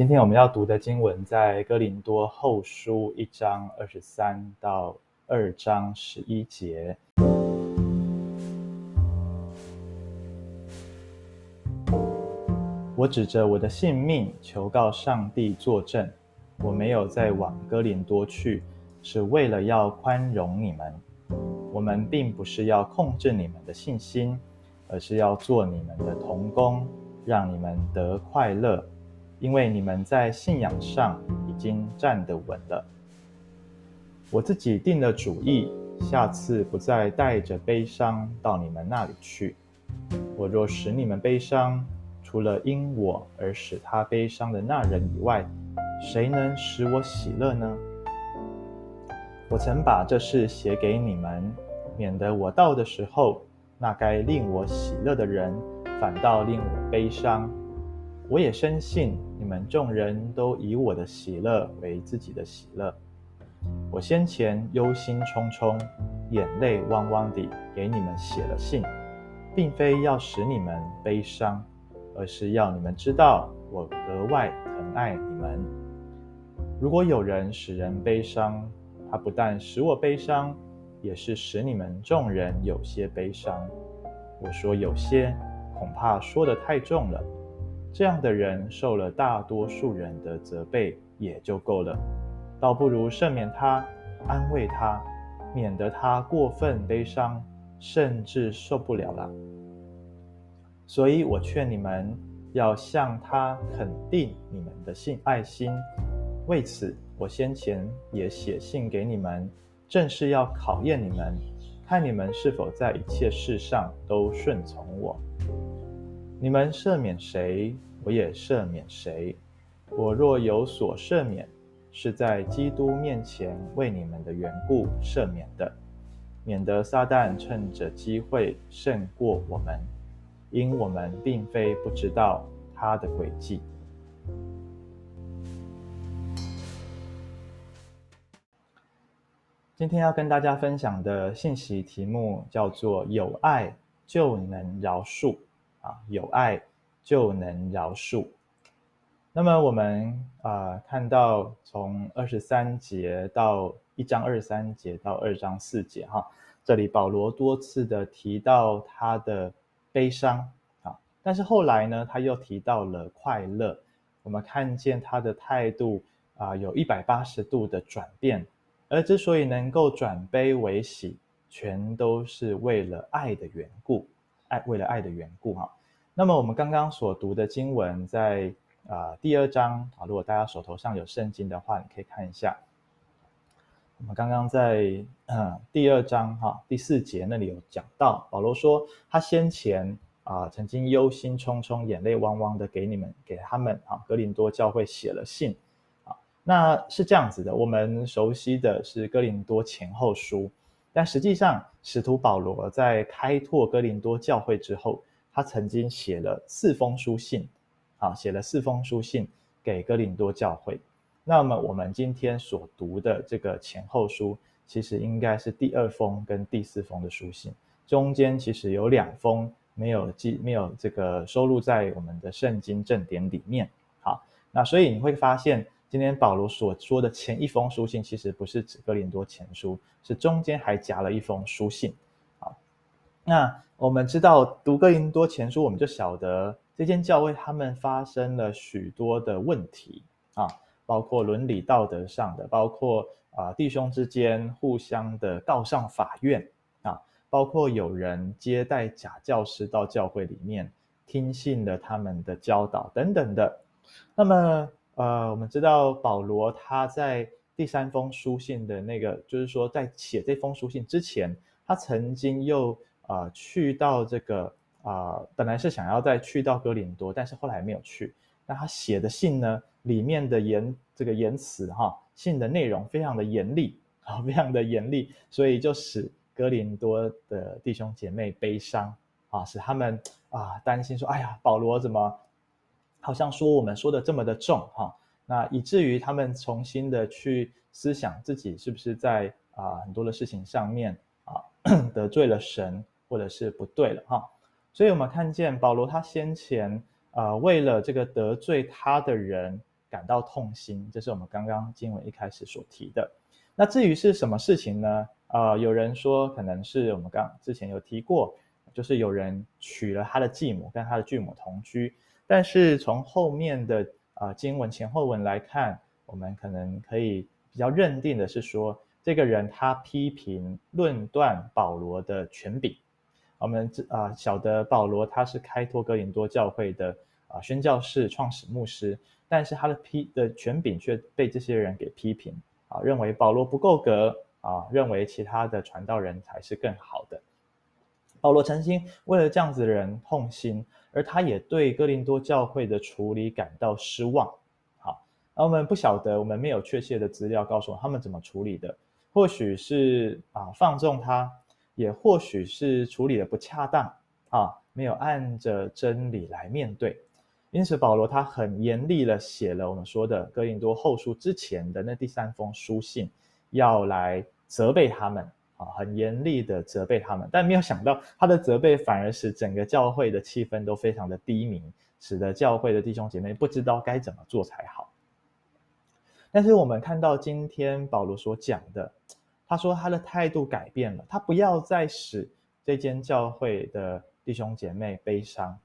今天我们要读的经文在哥林多后书一章二十三到二章十一节。我指着我的性命求告上帝作证，我没有再往哥林多去，是为了要宽容你们。我们并不是要控制你们的信心，而是要做你们的同工，让你们得快乐。因为你们在信仰上已经站得稳了，我自己定了主意，下次不再带着悲伤到你们那里去。我若使你们悲伤，除了因我而使他悲伤的那人以外，谁能使我喜乐呢？我曾把这事写给你们，免得我到的时候，那该令我喜乐的人，反倒令我悲伤。我也深信你们众人都以我的喜乐为自己的喜乐。我先前忧心忡忡、眼泪汪汪地给你们写了信，并非要使你们悲伤，而是要你们知道我格外疼爱你们。如果有人使人悲伤，他不但使我悲伤，也是使你们众人有些悲伤。我说有些，恐怕说得太重了。这样的人受了大多数人的责备也就够了，倒不如赦免他，安慰他，免得他过分悲伤，甚至受不了了。所以我劝你们要向他肯定你们的信爱心。为此，我先前也写信给你们，正是要考验你们，看你们是否在一切事上都顺从我。你们赦免谁，我也赦免谁。我若有所赦免，是在基督面前为你们的缘故赦免的，免得撒旦趁着机会胜过我们，因我们并非不知道他的诡计。今天要跟大家分享的信息题目叫做“有爱就能饶恕”。啊，有爱就能饶恕。那么我们啊、看到从二十三节到一章二十三节到二章四节哈，这里保罗多次的提到他的悲伤啊，但是后来呢，他又提到了快乐。我们看见他的态度啊，有一百八十度的转变，而之所以能够转悲为喜，全都是为了爱的缘故。爱，为了爱的缘故哈，那么我们刚刚所读的经文在啊、第二章啊，如果大家手头上有圣经的话，你可以看一下。我们刚刚在嗯第二章哈第四节那里有讲到，保罗说他先前啊曾经忧心忡忡、眼泪汪汪的给你们给他们啊哥林多教会写了信啊，那是这样子的，我们熟悉的是哥林多前后书。但实际上，使徒保罗在开拓哥林多教会之后，他曾经写了四封书信，啊，写了四封书信给哥林多教会。那么我们今天所读的这个前后书，其实应该是第二封跟第四封的书信，中间其实有两封没有记，没有这个收录在我们的圣经正典里面。好，那所以你会发现。今天保罗所说的前一封书信，其实不是指哥林多前书，是中间还夹了一封书信。那我们知道读哥林多前书，我们就晓得这间教会他们发生了许多的问题啊，包括伦理道德上的，包括啊弟兄之间互相的告上法院啊，包括有人接待假教师到教会里面听信了他们的教导等等的，那么。呃，我们知道保罗他在第三封书信的那个，就是说在写这封书信之前，他曾经又啊、去到这个啊、本来是想要再去到哥林多，但是后来没有去。那他写的信呢，里面的言这个言辞哈，信的内容非常的严厉啊，非常的严厉，所以就使哥林多的弟兄姐妹悲伤啊，使他们啊担心说，哎呀，保罗怎么？好像说我们说的这么的重哈，那以至于他们重新的去思想自己是不是在啊很多的事情上面啊 得罪了神，或者是不对了哈。所以我们看见保罗他先前啊为了这个得罪他的人感到痛心，这是我们刚刚经文一开始所提的。那至于是什么事情呢？呃，有人说可能是我们刚之前有提过，就是有人娶了他的继母，跟他的继母同居。但是从后面的呃经文前后文来看，我们可能可以比较认定的是说，这个人他批评论断保罗的权柄。我们知啊晓得保罗他是开拓哥林多教会的啊宣教士、创始牧师，但是他的批的权柄却被这些人给批评啊，认为保罗不够格。啊，认为其他的传道人才是更好的。保罗曾经为了这样子的人痛心，而他也对哥林多教会的处理感到失望。好，那我们不晓得，我们没有确切的资料告诉我他们怎么处理的，或许是啊放纵他，也或许是处理的不恰当啊，没有按着真理来面对。因此，保罗他很严厉的写了我们说的哥林多后书之前的那第三封书信。要来责备他们啊，很严厉的责备他们，但没有想到他的责备反而使整个教会的气氛都非常的低迷，使得教会的弟兄姐妹不知道该怎么做才好。但是我们看到今天保罗所讲的，他说他的态度改变了，他不要再使这间教会的弟兄姐妹悲伤，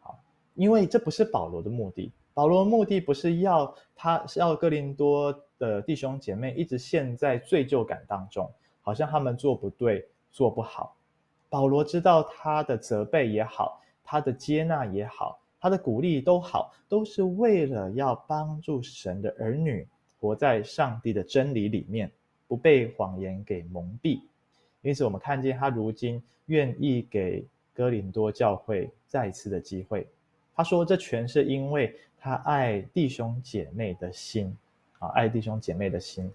好，因为这不是保罗的目的。保罗的目的不是要他是要哥林多的弟兄姐妹一直陷在罪疚感当中，好像他们做不对、做不好。保罗知道他的责备也好，他的接纳也好，他的鼓励都好，都是为了要帮助神的儿女活在上帝的真理里面，不被谎言给蒙蔽。因此，我们看见他如今愿意给哥林多教会再一次的机会。他说：“这全是因为。”他爱弟兄姐妹的心，啊，爱弟兄姐妹的心，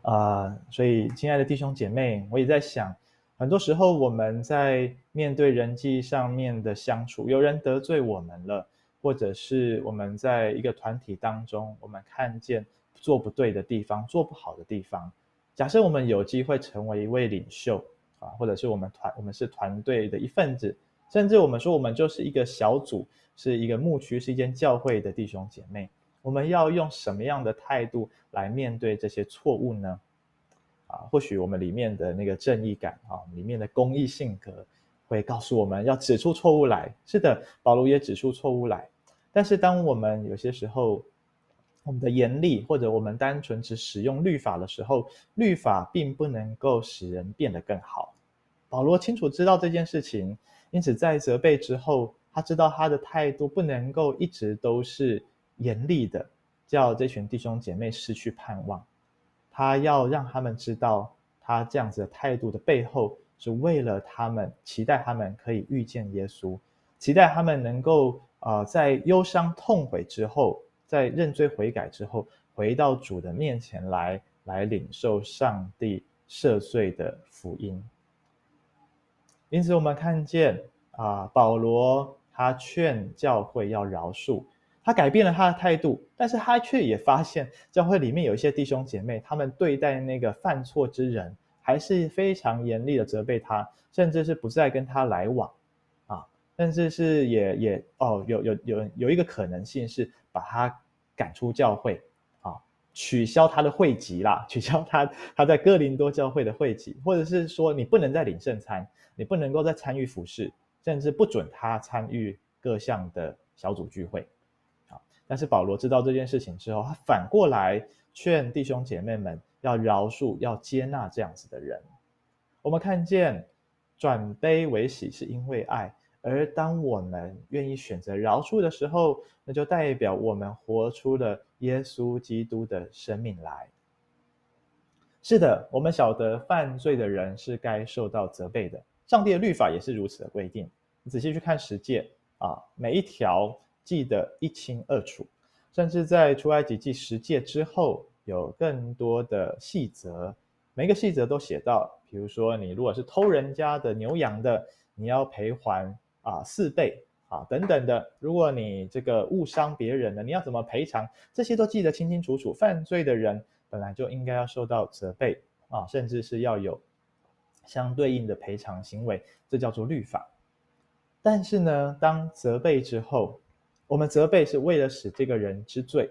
啊、所以亲爱的弟兄姐妹，我也在想，很多时候我们在面对人际上面的相处，有人得罪我们了，或者是我们在一个团体当中，我们看见做不对的地方，做不好的地方，假设我们有机会成为一位领袖，啊，或者是我们团，我们是团队的一份子。甚至我们说，我们就是一个小组，是一个牧区，是一间教会的弟兄姐妹。我们要用什么样的态度来面对这些错误呢？啊，或许我们里面的那个正义感啊，里面的公义性格，会告诉我们要指出错误来。是的，保罗也指出错误来。但是，当我们有些时候，我们的严厉，或者我们单纯只使用律法的时候，律法并不能够使人变得更好。保罗清楚知道这件事情。因此，在责备之后，他知道他的态度不能够一直都是严厉的，叫这群弟兄姐妹失去盼望。他要让他们知道，他这样子的态度的背后，是为了他们，期待他们可以遇见耶稣，期待他们能够啊、呃，在忧伤痛悔之后，在认罪悔改之后，回到主的面前来，来领受上帝赦罪的福音。因此，我们看见啊，保罗他劝教会要饶恕，他改变了他的态度，但是他却也发现教会里面有一些弟兄姐妹，他们对待那个犯错之人还是非常严厉的责备他，甚至是不再跟他来往啊，甚至是也也哦，有有有有一个可能性是把他赶出教会啊，取消他的会籍啦，取消他他在哥林多教会的会籍，或者是说你不能再领圣餐。你不能够再参与服事，甚至不准他参与各项的小组聚会。好，但是保罗知道这件事情之后，他反过来劝弟兄姐妹们要饶恕、要接纳这样子的人。我们看见转悲为喜是因为爱，而当我们愿意选择饶恕的时候，那就代表我们活出了耶稣基督的生命来。是的，我们晓得犯罪的人是该受到责备的。上帝的律法也是如此的规定，你仔细去看十诫啊，每一条记得一清二楚，甚至在出埃及记十诫之后，有更多的细则，每个细则都写到，比如说你如果是偷人家的牛羊的，你要赔还啊四倍啊等等的，如果你这个误伤别人的，你要怎么赔偿？这些都记得清清楚楚。犯罪的人本来就应该要受到责备啊，甚至是要有。相对应的赔偿行为，这叫做律法。但是呢，当责备之后，我们责备是为了使这个人知罪，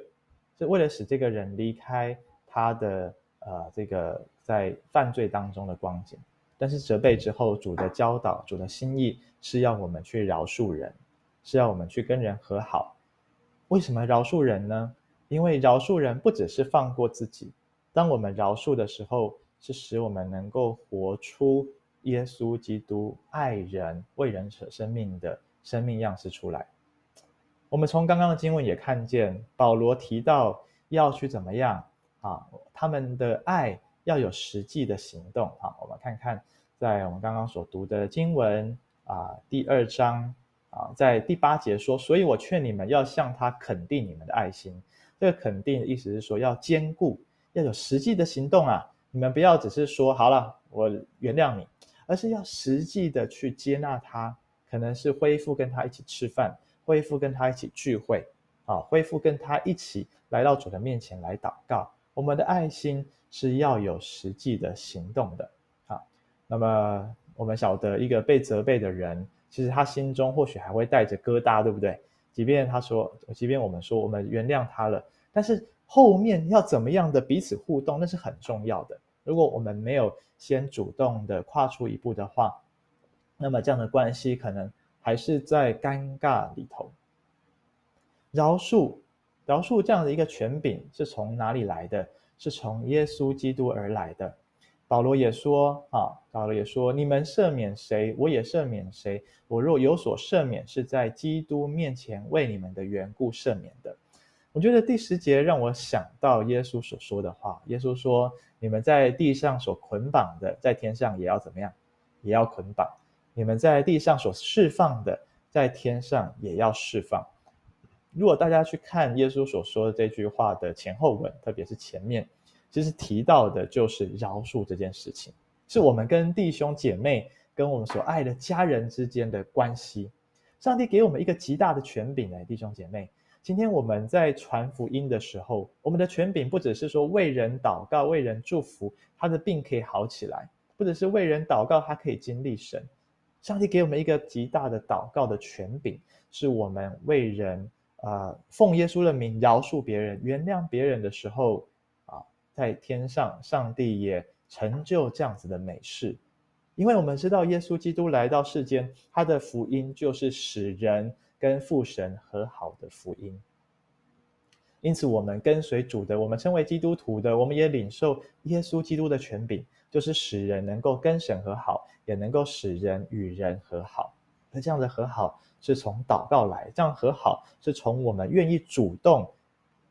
是为了使这个人离开他的呃这个在犯罪当中的光景。但是责备之后，主的教导、主的心意是要我们去饶恕人，是要我们去跟人和好。为什么饶恕人呢？因为饶恕人不只是放过自己，当我们饶恕的时候，是使我们能够活出耶稣基督爱人、为人舍生命的生命样式出来。我们从刚刚的经文也看见，保罗提到要去怎么样啊？他们的爱要有实际的行动啊！我们看看，在我们刚刚所读的经文啊，第二章啊，在第八节说：“所以我劝你们要向他肯定你们的爱心。”这个肯定的意思是说要坚固，要有实际的行动啊！你们不要只是说好了，我原谅你，而是要实际的去接纳他，可能是恢复跟他一起吃饭。恢复跟他一起聚会，啊，恢复跟他一起来到主的面前来祷告。我们的爱心是要有实际的行动的，啊，那么我们晓得一个被责备的人，其实他心中或许还会带着疙瘩，对不对？即便他说，即便我们说我们原谅他了，但是后面要怎么样的彼此互动，那是很重要的。如果我们没有先主动的跨出一步的话，那么这样的关系可能。还是在尴尬里头。饶恕，饶恕这样的一个权柄是从哪里来的？是从耶稣基督而来的。保罗也说啊，保罗也说，你们赦免谁，我也赦免谁。我若有所赦免，是在基督面前为你们的缘故赦免的。我觉得第十节让我想到耶稣所说的话。耶稣说：“你们在地上所捆绑的，在天上也要怎么样？也要捆绑。”你们在地上所释放的，在天上也要释放。如果大家去看耶稣所说的这句话的前后文，特别是前面，其实提到的就是饶恕这件事情，是我们跟弟兄姐妹、跟我们所爱的家人之间的关系。上帝给我们一个极大的权柄哎，弟兄姐妹，今天我们在传福音的时候，我们的权柄不只是说为人祷告、为人祝福，他的病可以好起来，不只是为人祷告，他可以经历神。上帝给我们一个极大的祷告的权柄，是我们为人啊、奉耶稣的名饶恕别人、原谅别人的时候啊，在天上，上帝也成就这样子的美事。因为我们知道，耶稣基督来到世间，他的福音就是使人跟父神和好的福音。因此，我们跟随主的，我们称为基督徒的，我们也领受耶稣基督的权柄。就是使人能够跟神和好，也能够使人与人和好。这样的和好是从祷告来，这样和好是从我们愿意主动，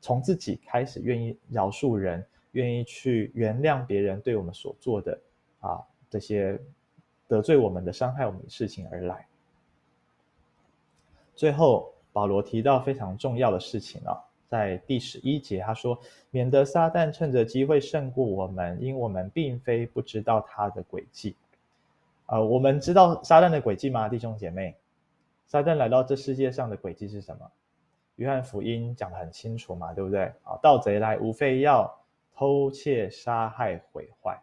从自己开始愿意饶恕人，愿意去原谅别人对我们所做的啊这些得罪我们的、伤害我们的事情而来。最后，保罗提到非常重要的事情啊。在第十一节，他说：“免得撒旦趁着机会胜过我们，因我们并非不知道他的诡计。”呃，我们知道撒旦的轨迹吗，弟兄姐妹？撒旦来到这世界上的轨迹是什么？约翰福音讲得很清楚嘛，对不对？啊，盗贼来，无非要偷窃、杀害、毁坏。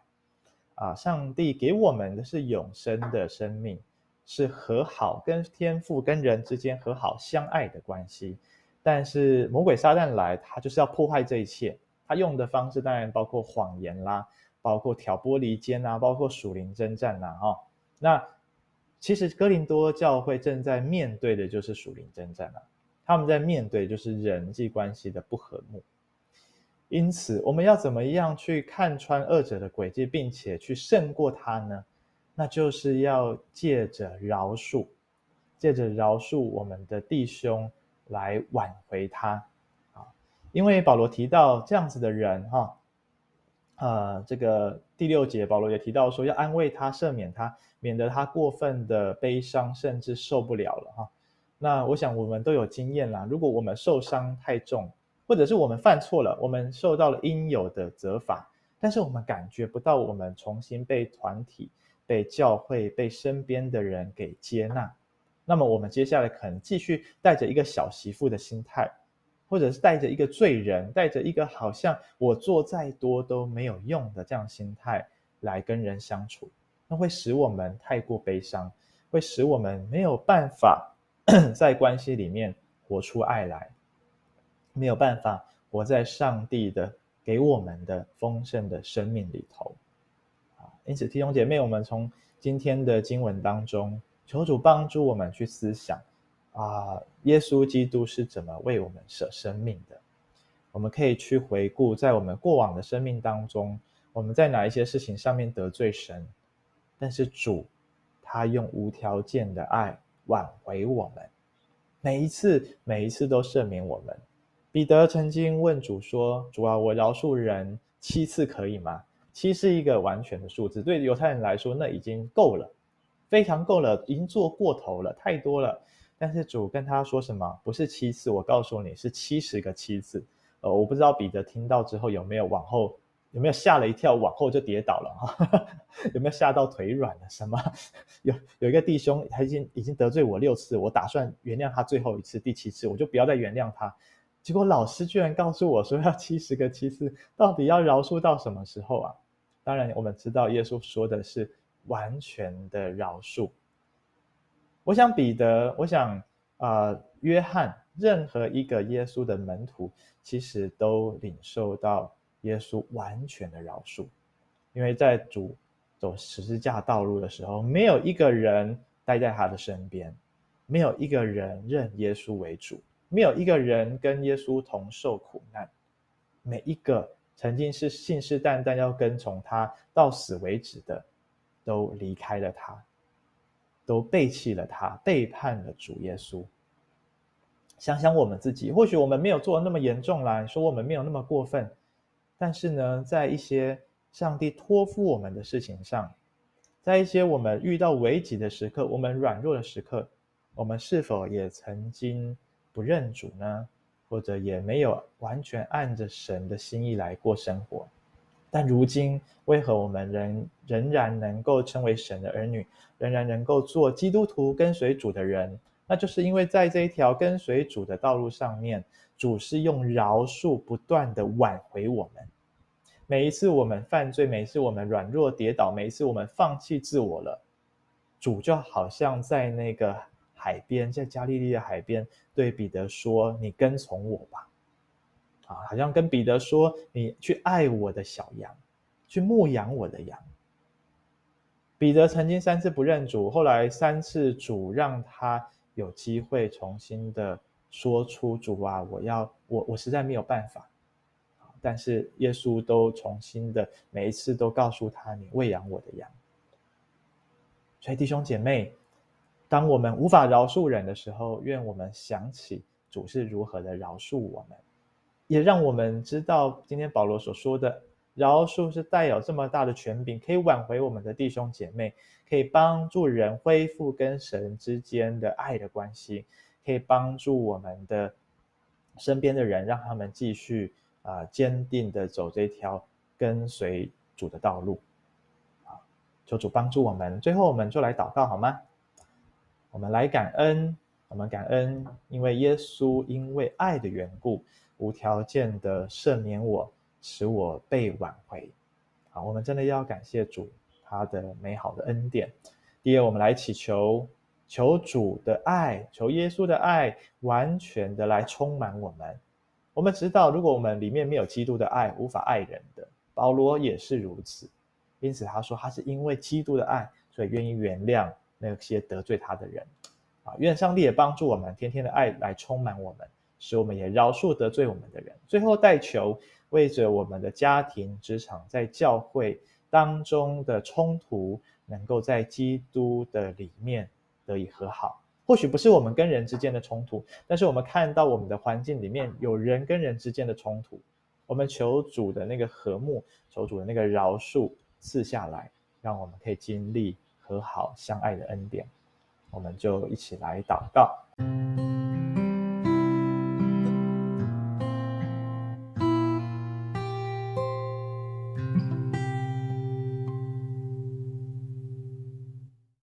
啊，上帝给我们的是永生的生命，是和好，跟天父、跟人之间和好相爱的关系。但是魔鬼撒旦来，他就是要破坏这一切。他用的方式当然包括谎言啦，包括挑拨离间啊，包括属灵征战呐，哈。那其实哥林多教会正在面对的就是属灵争战啊，他们在面对就是人际关系的不和睦。因此，我们要怎么样去看穿二者的轨迹，并且去胜过他呢？那就是要借着饶恕，借着饶恕我们的弟兄。来挽回他，啊，因为保罗提到这样子的人，哈，呃，这个第六节保罗也提到说要安慰他、赦免他，免得他过分的悲伤，甚至受不了了，哈。那我想我们都有经验啦，如果我们受伤太重，或者是我们犯错了，我们受到了应有的责罚，但是我们感觉不到我们重新被团体、被教会、被身边的人给接纳。那么我们接下来可能继续带着一个小媳妇的心态，或者是带着一个罪人，带着一个好像我做再多都没有用的这样心态来跟人相处，那会使我们太过悲伤，会使我们没有办法 在关系里面活出爱来，没有办法活在上帝的给我们的丰盛的生命里头。因此弟兄姐妹，我们从今天的经文当中，求主帮助我们去思想啊，耶稣基督是怎么为我们舍生命的。我们可以去回顾，在我们过往的生命当中，我们在哪一些事情上面得罪神，但是主他用无条件的爱挽回我们。每一次，每一次都赦免我们。彼得曾经问主说：“主啊，我饶恕人七次可以吗？”七是一个完全的数字，对犹太人来说，那已经够了，非常够了，已经做过头了，太多了。但是主跟他说什么？不是七次，我告诉你是七十个七次。呃，我不知道彼得听到之后有没有往后。有没有吓了一跳，往后就跌倒了哈？有没有吓到腿软了？什么？有有一个弟兄，他已经已经得罪我六次，我打算原谅他最后一次，第七次我就不要再原谅他。结果老师居然告诉我说要七十个七次，到底要饶恕到什么时候啊？当然，我们知道耶稣说的是完全的饶恕。我想彼得，我想啊、约翰，任何一个耶稣的门徒，其实都领受到。耶稣完全的饶恕，因为在主走十字架道路的时候，没有一个人待在他的身边，没有一个人认耶稣为主，没有一个人跟耶稣同受苦难。每一个曾经是信誓旦旦要跟从他到死为止的，都离开了他，都背弃了他，背叛了主耶稣。想想我们自己，或许我们没有做那么严重啦，说我们没有那么过分。但是呢，在一些上帝托付我们的事情上，在一些我们遇到危急的时刻，我们软弱的时刻，我们是否也曾经不认主呢？或者也没有完全按着神的心意来过生活？但如今，为何我们仍仍然能够称为神的儿女，仍然能够做基督徒跟随主的人？那就是因为在这一条跟随主的道路上面。主是用饶恕不断的挽回我们，每一次我们犯罪，每一次我们软弱跌倒，每一次我们放弃自我了，主就好像在那个海边，在加利利的海边，对彼得说：“你跟从我吧。”啊，好像跟彼得说：“你去爱我的小羊，去牧养我的羊。”彼得曾经三次不认主，后来三次主让他有机会重新的。说出主啊，我要我我实在没有办法，但是耶稣都重新的每一次都告诉他，你喂养我的羊。所以弟兄姐妹，当我们无法饶恕人的时候，愿我们想起主是如何的饶恕我们，也让我们知道今天保罗所说的饶恕是带有这么大的权柄，可以挽回我们的弟兄姐妹，可以帮助人恢复跟神之间的爱的关系。可以帮助我们的身边的人，让他们继续啊、呃、坚定的走这条跟随主的道路啊！求主帮助我们。最后，我们就来祷告好吗？我们来感恩，我们感恩，因为耶稣因为爱的缘故，无条件的赦免我，使我被挽回。好，我们真的要感谢主他的美好的恩典。第二，我们来祈求。求主的爱，求耶稣的爱，完全的来充满我们。我们知道，如果我们里面没有基督的爱，无法爱人的。保罗也是如此，因此他说，他是因为基督的爱，所以愿意原谅那些得罪他的人。啊，愿上帝也帮助我们，天天的爱来充满我们，使我们也饶恕得罪我们的人。最后，代求为着我们的家庭、职场，在教会当中的冲突，能够在基督的里面。得以和好，或许不是我们跟人之间的冲突，但是我们看到我们的环境里面有人跟人之间的冲突，我们求主的那个和睦，求主的那个饶恕赐下来，让我们可以经历和好相爱的恩典。我们就一起来祷告。